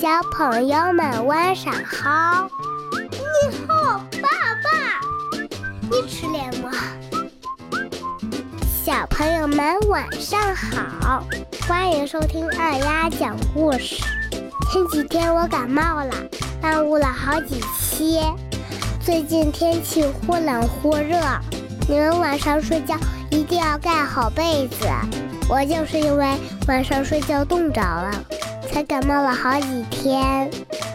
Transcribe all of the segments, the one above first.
小朋友们晚上好！你好，爸爸。你吃了吗？小朋友们晚上好，欢迎收听二丫讲故事。前几天我感冒了，耽误了好几期。最近天气忽冷忽热，你们晚上睡觉一定要盖好被子。我就是因为晚上睡觉冻着了。才感冒了好几天，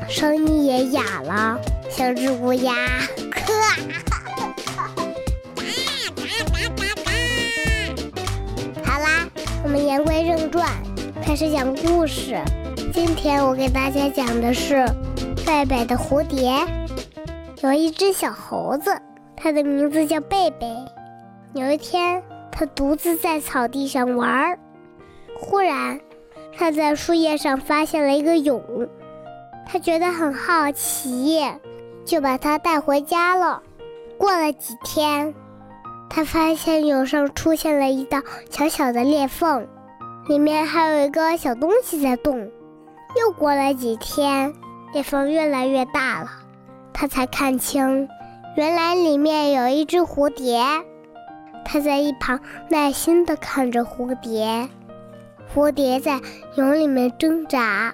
声音也哑了，像只乌鸦。好啦，我们言归正传，开始讲故事。今天我给大家讲的是贝贝的蝴蝶。有一只小猴子，它的名字叫贝贝。有一天，它独自在草地上玩，忽然。他在树叶上发现了一个蛹，他觉得很好奇，就把它带回家了。过了几天，他发现蛹上出现了一道小小的裂缝，里面还有一个小东西在动。又过了几天，裂缝越来越大了，他才看清，原来里面有一只蝴蝶。他在一旁耐心地看着蝴蝶。蝴蝶在蛹里面挣扎，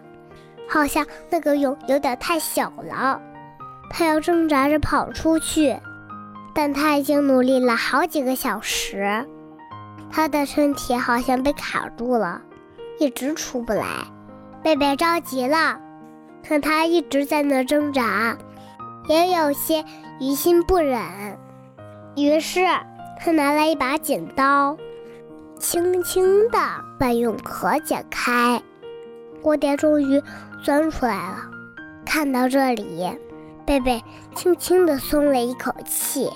好像那个蛹有点太小了，它要挣扎着跑出去，但它已经努力了好几个小时，它的身体好像被卡住了，一直出不来。贝贝着急了，看它一直在那挣扎，也有些于心不忍，于是他拿来一把剪刀。轻轻地把蛹壳解开，蝴蝶终于钻出来了。看到这里，贝贝轻轻地松了一口气。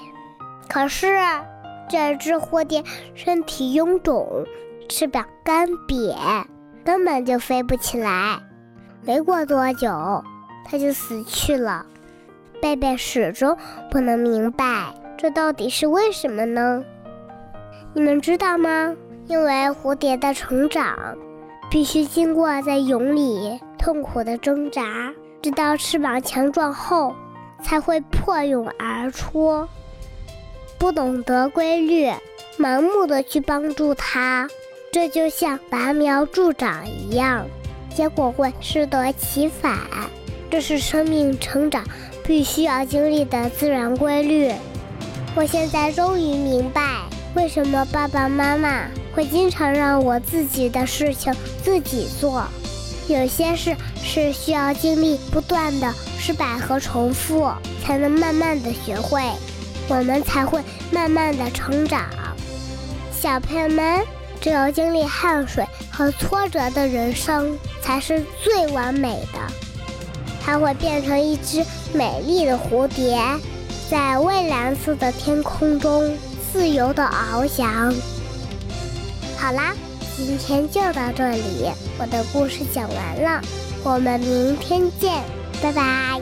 可是，这只蝴蝶身体臃肿，翅膀干瘪，根本就飞不起来。没过多久，它就死去了。贝贝始终不能明白，这到底是为什么呢？你们知道吗？因为蝴蝶的成长必须经过在蛹里痛苦的挣扎，直到翅膀强壮后才会破蛹而出。不懂得规律，盲目的去帮助它，这就像拔苗助长一样，结果会适得其反。这是生命成长必须要经历的自然规律。我现在终于明白，为什么爸爸妈妈。会经常让我自己的事情自己做，有些事是需要经历不断的失败和重复，才能慢慢的学会，我们才会慢慢的成长。小朋友们，只有经历汗水和挫折的人生才是最完美的，它会变成一只美丽的蝴蝶，在蔚蓝色的天空中自由的翱翔。好啦，今天就到这里，我的故事讲完了，我们明天见，拜拜。